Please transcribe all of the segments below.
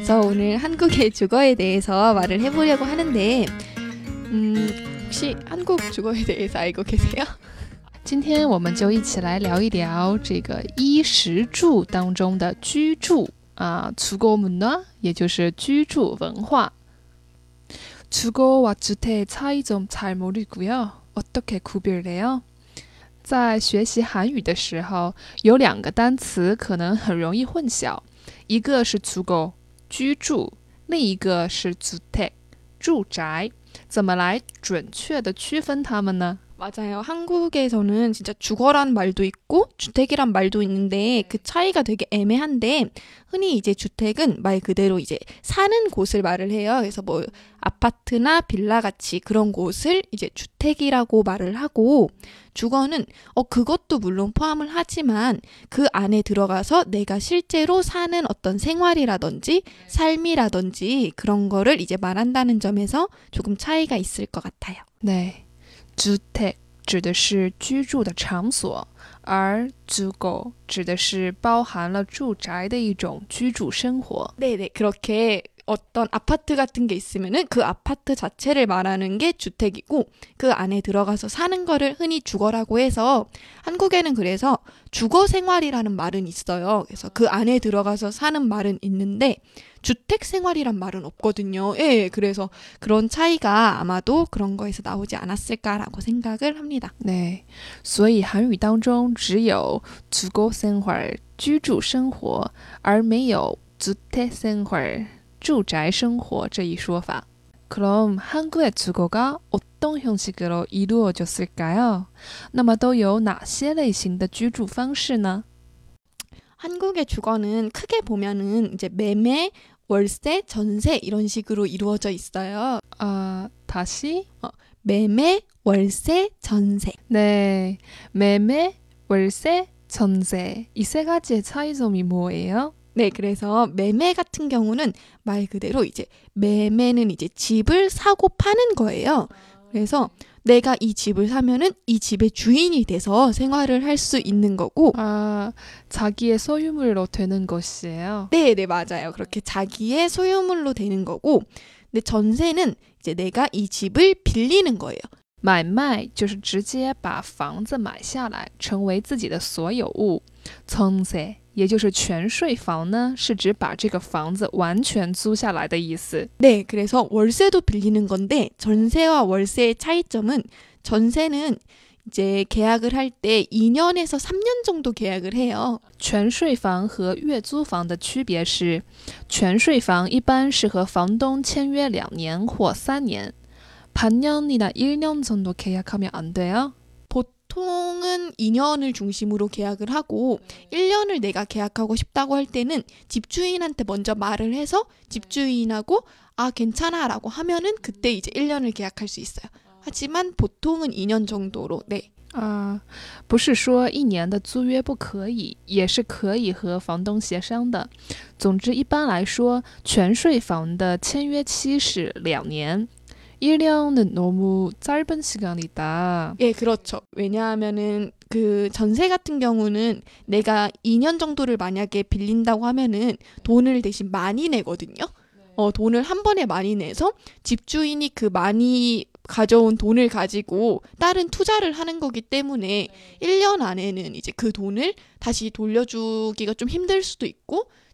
그래서 오늘 한국의 주거에 대해서 말을 해보려고 하는데, 음, 혹시 한국 주거에 대해서 알고 계세요? 今天我们就一起来聊一聊这个衣食住当中的居住啊，주거문화也就是居住文化。주거와주택차이좀잘모르고요어떻게구별해요在学习韩语的时候，有两个单词可能很容易混淆，一个是주 거， 居住，另一个是 zutek，，住宅。怎么来准确的区分它们呢？ 맞아요. 한국에서는 진짜 주거란 말도 있고 주택이란 말도 있는데 그 차이가 되게 애매한데 흔히 이제 주택은 말 그대로 이제 사는 곳을 말을 해요. 그래서 뭐 아파트나 빌라 같이 그런 곳을 이제 주택이라고 말을 하고 주거는 어 그것도 물론 포함을 하지만 그 안에 들어가서 내가 실제로 사는 어떤 생활이라든지 삶이라든지 그런 거를 이제 말한다는 점에서 조금 차이가 있을 것 같아요. 네. 주택 指的是居住的场所，而주 거指的是包含了住宅的一种居住生活。 네네 그렇게 어떤 아파트 같은 게 있으면은 그 아파트 자체를 말하는 게 주택이고 그 안에 들어가서 사는 거를 흔히 주거라고 해서 한국에는 그래서 주거 생활이라는 말은 있어요. 그래서 그 안에 들어가서 사는 말은 있는데 주택 생활이란 말은 없거든요. 예, 그래서 그런 차이가 아마도 그런 거에서 나오지 않았을까라고 생각을 합니다. 네, 所以韩语当中只有주거生活居住生活而没有주택생활 住宅生活这一说法。 그럼 한국의 주거가 어떤 형식으로 이루어졌을까요? 那么都有哪些类型的居住方式呢? 한국의 주거는 크게 보면은 이제 매매, 월세, 전세 이런 식으로 이루어져 있어요. 아, 다시 어, 매매, 월세, 전세. 네. 매매, 월세, 전세. 이 세 가지의 차이점이 뭐예요? 네, 그래서 매매 같은 경우는 말 그대로 이제 매매는 이제 집을 사고 파는 거예요. 그래서 내가 이 집을 사면은 이 집의 주인이 돼서 생활을 할 수 있는 거고 아 자기의 소유물로 되는 것이에요. 네, 네 맞아요. 그렇게 자기의 소유물로 되는 거고 근데 전세는 이제 내가 이 집을 빌리는 거예요. 买卖就是直接把房子买下来，成为自己的所有物。전세 也就是全税房呢，是指把这个房子完全租下来的意思。 네, 그래서 월세도 빌리는 건데 전세와 월세의 차이점은 전세는 이제 계약을 할 때 2년에서 3년 정도 계약을 해요. 全税房和月租房的区别是，全税房一般是和房东签约两年或三年，반년이나1년 정도 계약하면 안 돼요. 보통은 2년을 중심으로 계약을 하고 1년을 내가 계약하고 싶다고 할 때는 집주인한테 먼저 말을 해서 집주인하고 아 괜찮아라고 하면은 그때 이제 1년을 계약할 수 있어요. 하지만 보통은 2년 정도로 네. 啊，不是说一年的租约不可以，也是可以和房东协商的。总之，一般来说，全税房的签约期是两年。 1년은 너무 짧은 시간이다. 예, 그렇죠. 왜냐하면은 그 전세 같은 경우는 내가 2년 정도를 만약에 빌린다고 하면은 돈을 대신 많이 내거든요. 어, 돈을 한 번에 많이 내서 집주인이 그 많이 가져온 돈을 가지고 다른 투자를 하는 거기 때문에 1년 안에는 이제 그 돈을 다시 돌려주기가 좀 힘들 수도 있고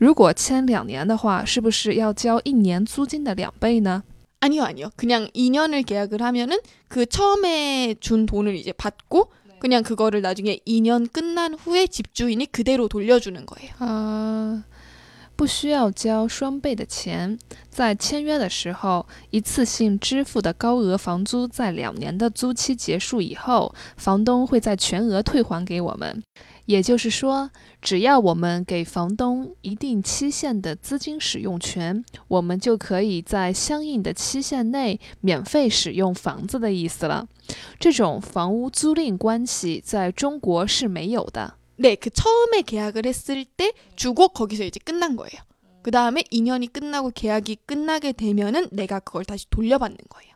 如果签两年的话，是不是要交一年租金的两倍呢？ 아니요, 아니요. 그냥 2년을 계약을 하면은 그 처음에 준 돈을 이제 받고 그냥 그거를 나중에 2년 끝난 후에 집주인이 그대로 돌려주는 거예요. 啊，不需要交双倍的钱，在签约的时候，一次性支付的高额房租，在两年的租期结束以后，房东会在全额退还给我们。 也就是说，只要我们给房东一定期限的资金使用权，我们就可以在相应的期限内免费使用房子的意思了。这种房屋租赁关系在中国是没有的。 네, 그 처음에 계약을 했을 때 주고 거기서 이제 끝난 거예요. 그 다음에 2년이 끝나고 계약이 끝나게 되면은 내가 그걸 다시 돌려받는 거예요.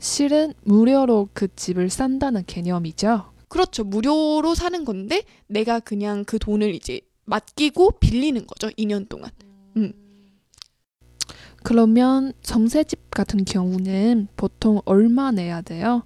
실은 무료로 그 집을 산다는 개념이죠. 그렇죠. 무료로 사는 건데 내가 그냥 그 돈을 이제 맡기고 빌리는 거죠. 2년 동안. 그러면 전세집 같은 경우는 보통 얼마 내야 돼요?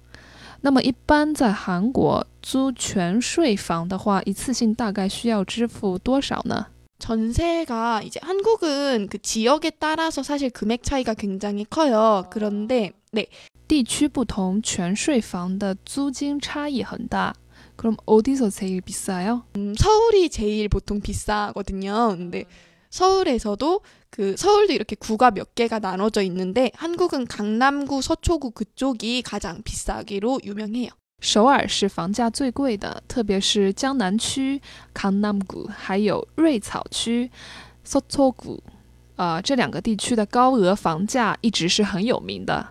那么一般在韩国租全税房的话，一次性大概需要支付多少呢？ 전세가 이제 한국은 그 지역에 따라서 사실 금액 차이가 굉장히 커요. 그런데 네, 地区不同，全税房的租金差异很大。그럼 어디서 제일 비싸요? 음, 서울이 제일 보통 비싸거든요. 근데 서울에서도 그 서울도 이렇게 구가 몇 개가 나눠져 있는데 한국은 강남구, 서초구 그쪽이 가장 비싸기로 유명해요. 首尔是房价最贵的，特别是江南区、강남구还有瑞草区、서초구，啊，这两个地区的高额房价一直是很有名的。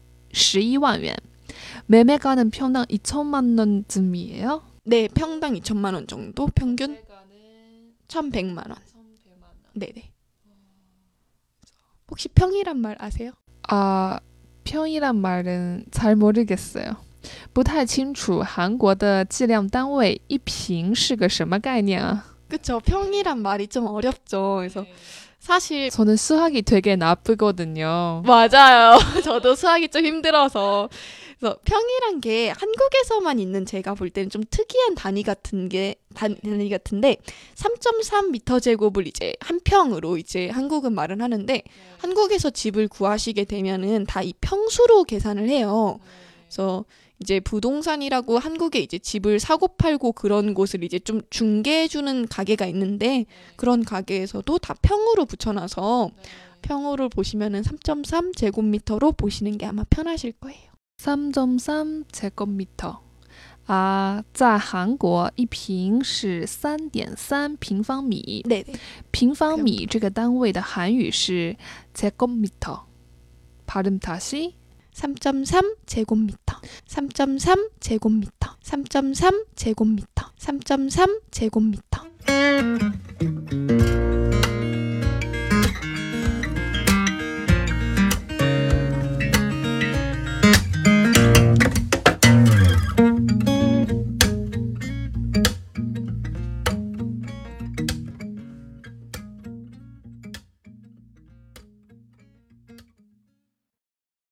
十一万元。매매가는평당2천만 원쯤이에요. 네, 평당 2천만 원 정도 평균 1,100만 원. 네네. 혹시 평이란 말 아세요? 아, 평이란 말은 잘 모르겠어요. 不太清楚韩国的计量单位一平是个什么概念啊？ 그쵸. 평이란 말이 좀 어렵죠. 그래서 사실 저는 수학이 되게 나쁘거든요. 맞아요. 저도 수학이 좀 힘들어서. 그래서 평이란 게 한국에서만 있는 제가 볼 때는 좀 특이한 단위 같은 게 단- 단위 같은데 3.3m 제곱을 이제 한 평으로 이제 한국은 말은 하는데 한국에서 집을 구하시게 되면은 다 이 평수로 계산을 해요. 그래서 이제 부동산이라고 한국에 이제 집을 사고 팔고 그런 곳을 이제 좀 중개해주는 가게가 있는데 그런 가게에서도 다 평으로 붙여놔서 평으로 보시면은 3.3 제곱미터로 보시는 게 아마 편하실 거예요. 3.3제곱미터啊，在韩国一平是三点三平方米， 네네. 平方米这个单位的韩语是제곱미터。발음다시 3.3 제곱미터. 3.3 제곱미터. 3.3 제곱미터. 3.3 제곱미터.